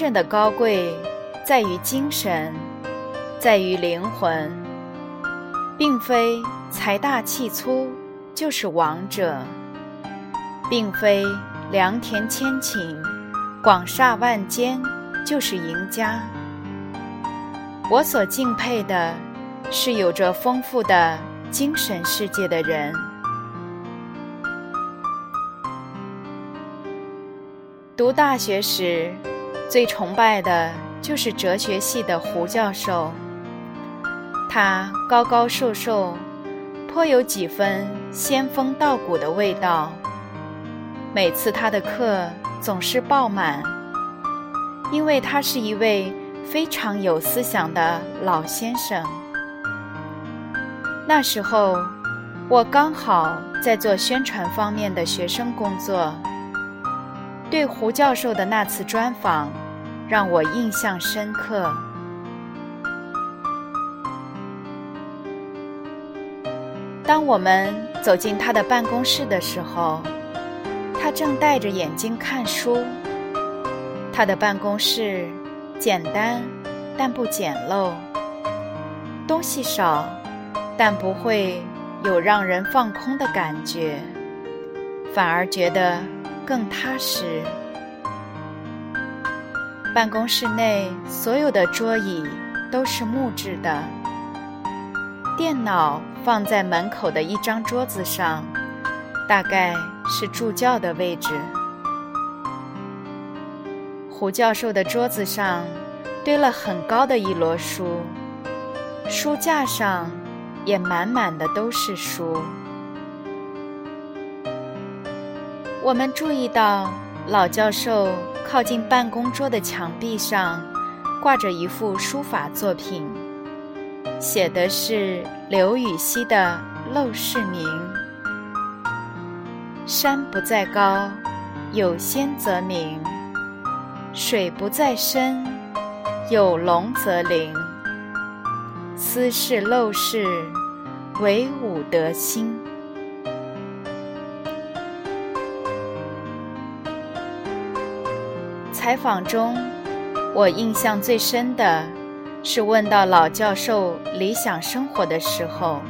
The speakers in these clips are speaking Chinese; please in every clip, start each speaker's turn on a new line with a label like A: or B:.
A: 真正的高贵，在于精神，在于灵魂，并非财大气粗就是王者，并非良田千顷、广厦万间就是赢家。我所敬佩的，是有着丰富的精神世界的人。读大学时。最崇拜的就是哲学系的胡教授。他高高瘦瘦，颇有几分仙风道骨的味道。每次他的课总是爆满，因为他是一位非常有思想的老先生。那时候，我刚好在做宣传方面的学生工作。对胡教授的那次专访，让我印象深刻。当我们走进他的办公室的时候，他正戴着眼镜看书。他的办公室简单，但不简陋；东西少，但不会有让人放空的感觉，反而觉得。更踏实。办公室内所有的桌椅都是木质的，电脑放在门口的一张桌子上，大概是助教的位置。胡教授的桌子上堆了很高的一摞书，书架上也满满的都是书。我们注意到，老教授靠近办公桌的墙壁上挂着一幅书法作品，写的是刘禹锡的《陋室铭》：“山不在高，有仙则名；水不在深，有龙则灵。斯是陋室，惟吾德馨。”采访中，我印象最深的是问到老教授理想生活的时候，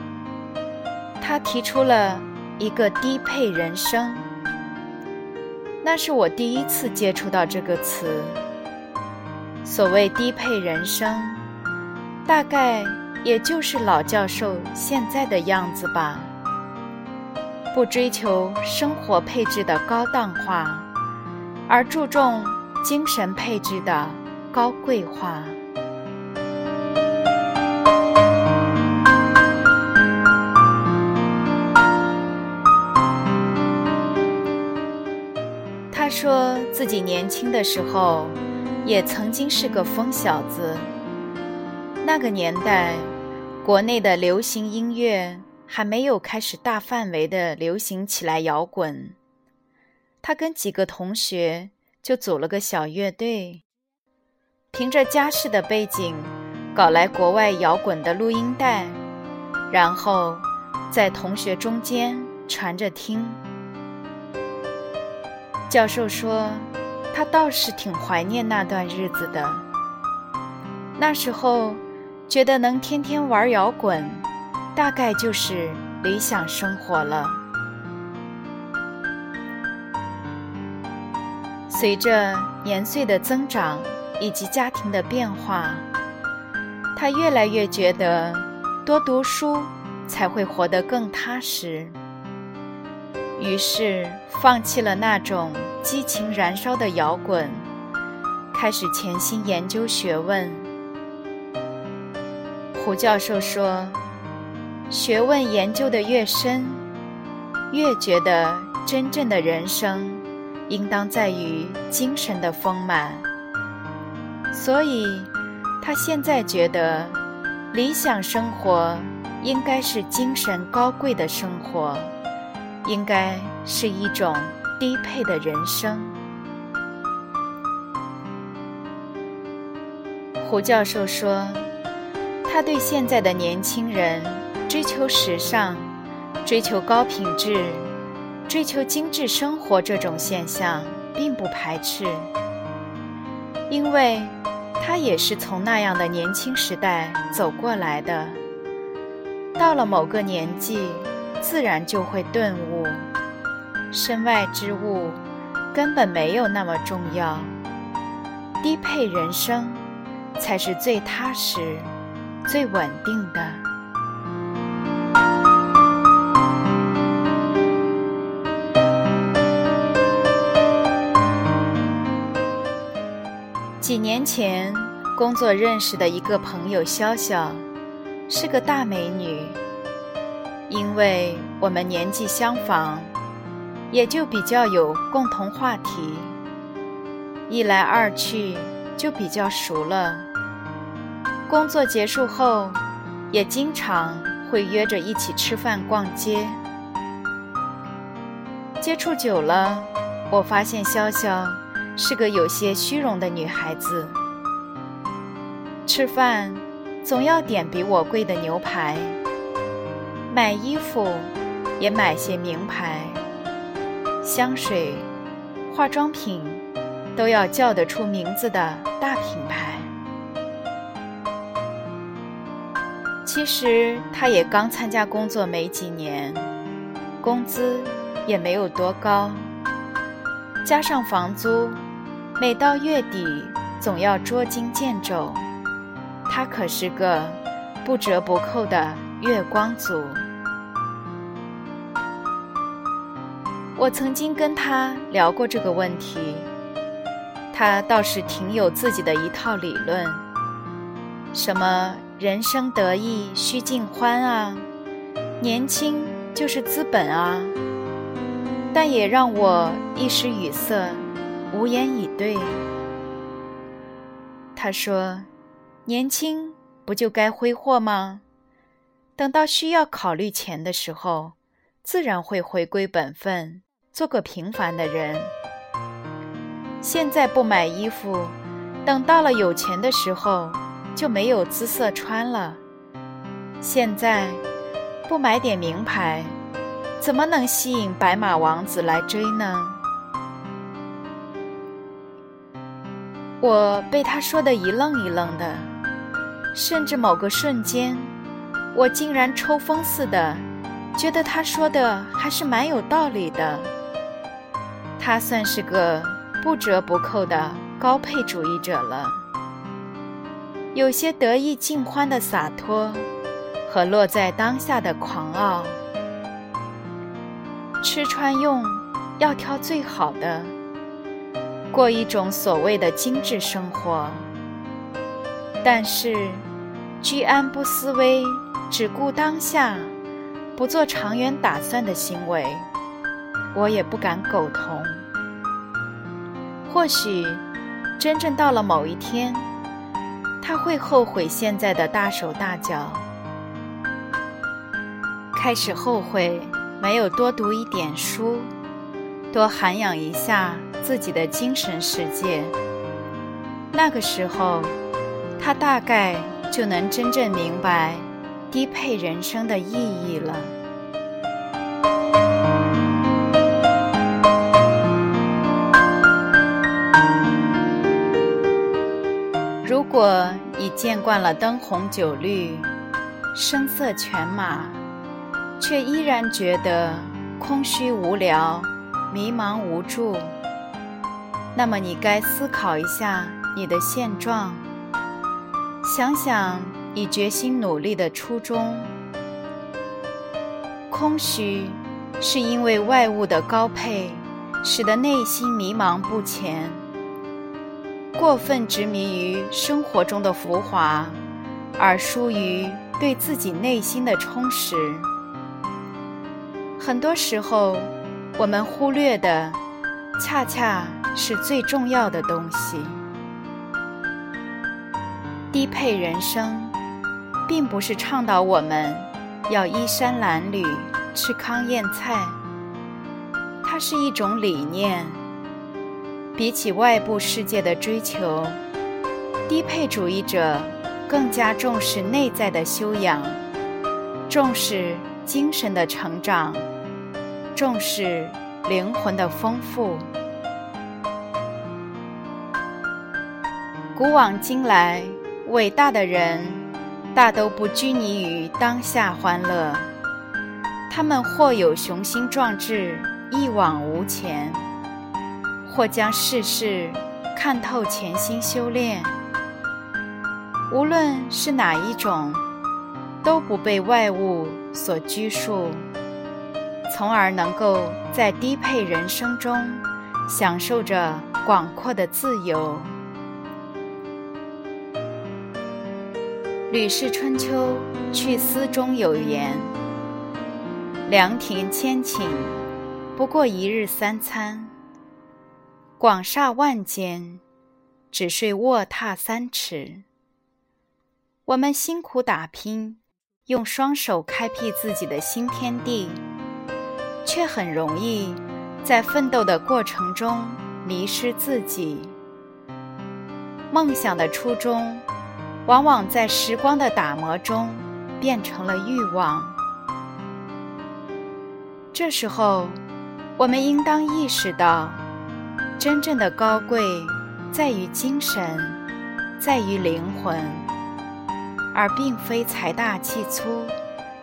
A: 他提出了一个低配人生。那是我第一次接触到这个词。所谓低配人生，大概也就是老教授现在的样子吧。不追求生活配置的高档化，而注重。精神配置的高贵化。他说自己年轻的时候，也曾经是个疯小子。那个年代，国内的流行音乐还没有开始大范围的流行起来摇滚。他跟几个同学。就组了个小乐队，凭着家世的背景，搞来国外摇滚的录音带，然后在同学中间传着听。教授说，他倒是挺怀念那段日子的。那时候，觉得能天天玩摇滚，大概就是理想生活了。随着年岁的增长以及家庭的变化，他越来越觉得多读书才会活得更踏实。于是放弃了那种激情燃烧的摇滚，开始潜心研究学问。胡教授说：“学问研究的越深，越觉得真正的人生。”应当在于精神的丰满。所以，他现在觉得，理想生活应该是精神高贵的生活，应该是一种低配的人生。胡教授说，他对现在的年轻人追求时尚、追求高品质、追求精致生活这种现象并不排斥，因为。他也是从那样的年轻时代走过来的。到了某个年纪，自然就会顿悟，身外之物根本没有那么重要，低配人生才是最踏实、最稳定的。年前，工作认识的一个朋友潇潇，是个大美女。因为我们年纪相仿，也就比较有共同话题，一来二去就比较熟了。工作结束后，也经常会约着一起吃饭、逛街。接触久了，我发现潇潇。是个有些虚荣的女孩子，吃饭总要点比我贵的牛排，买衣服也买些名牌，香水、化妆品都要叫得出名字的大品牌。其实她也刚参加工作没几年，工资也没有多高，加上房租。每到月底，总要捉襟见肘。他可是个不折不扣的月光族。我曾经跟他聊过这个问题，他倒是挺有自己的一套理论，什么人生得意须尽欢啊，年轻就是资本啊，但也让我一时语塞。无言以对。他说：“年轻不就该挥霍吗？等到需要考虑钱的时候，自然会回归本分，做个平凡的人。现在不买衣服，等到了有钱的时候，就没有姿色穿了。现在不买点名牌，怎么能吸引白马王子来追呢？”我被他说的一愣一愣的，甚至某个瞬间，我竟然抽风似的，觉得他说的还是蛮有道理的。他算是个不折不扣的高配主义者了，有些得意尽欢的洒脱和落在当下的狂傲，吃穿用要挑最好的。过一种所谓的精致生活，但是居安不思危、只顾当下、不做长远打算的行为，我也不敢苟同。或许真正到了某一天，他会后悔现在的大手大脚，开始后悔没有多读一点书，多涵养一下。自己的精神世界，那个时候，他大概就能真正明白低配人生的意义了。如果你见惯了灯红酒绿、声色犬马，却依然觉得空虚无聊、迷茫无助。那么你该思考一下你的现状，想想你决心努力的初衷。空虚，是因为外物的高配，使得内心迷茫不前，过分执迷于生活中的浮华，而疏于对自己内心的充实。很多时候，我们忽略的，恰恰。是最重要的东西。低配人生，并不是倡导我们要衣衫褴褛、吃糠咽菜。它是一种理念。比起外部世界的追求，低配主义者更加重视内在的修养，重视精神的成长，重视灵魂的丰富。古往今来，伟大的人大都不拘泥于当下欢乐，他们或有雄心壮志，一往无前；或将世事看透，潜心修炼。无论是哪一种，都不被外物所拘束，从而能够在低配人生中享受着广阔的自由。《吕氏春秋·去思》中有言：“良田千顷，不过一日三餐；广厦万间，只睡卧榻三尺。”我们辛苦打拼，用双手开辟自己的新天地，却很容易在奋斗的过程中迷失自己。梦想的初衷。往往在时光的打磨中，变成了欲望。这时候，我们应当意识到，真正的高贵在于精神，在于灵魂，而并非财大气粗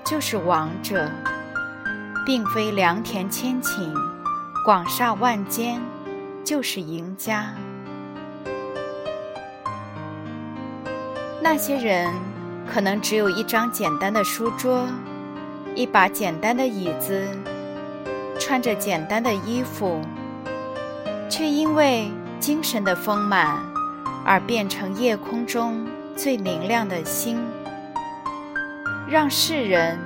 A: 就是王者，并非良田千顷、广厦万间就是赢家。那些人可能只有一张简单的书桌，一把简单的椅子，穿着简单的衣服，却因为精神的丰满而变成夜空中最明亮的星，让世人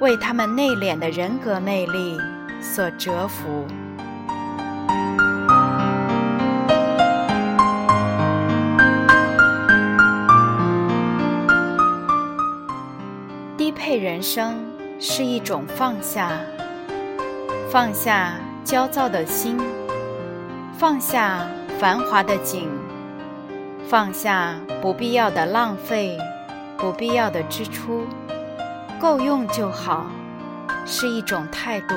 A: 为他们内敛的人格魅力所折服。低配人生是一种放下，放下焦躁的心，放下繁华的景，放下不必要的浪费，不必要的支出，够用就好，是一种态度。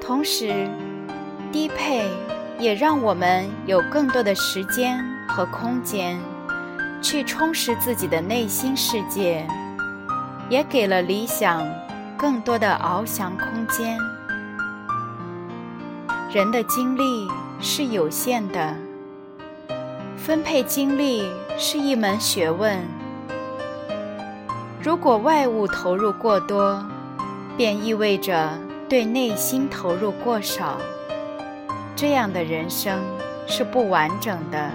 A: 同时，低配也让我们有更多的时间和空间，去充实自己的内心世界。也给了理想更多的翱翔空间。人的精力是有限的，分配精力是一门学问。如果外物投入过多，便意味着对内心投入过少，这样的人生是不完整的。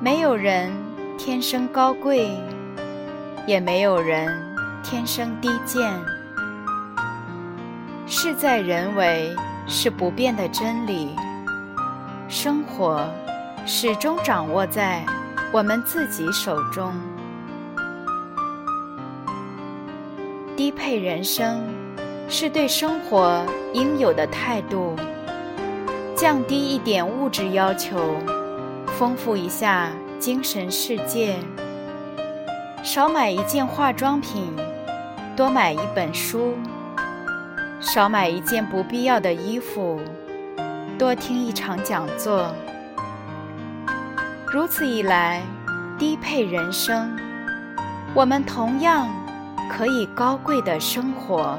A: 没有人天生高贵。也没有人天生低贱，事在人为是不变的真理。生活始终掌握在我们自己手中。低配人生是对生活应有的态度，降低一点物质要求，丰富一下精神世界。少买一件化妆品，多买一本书；少买一件不必要的衣服，多听一场讲座。如此一来，低配人生，我们同样可以高贵的生活。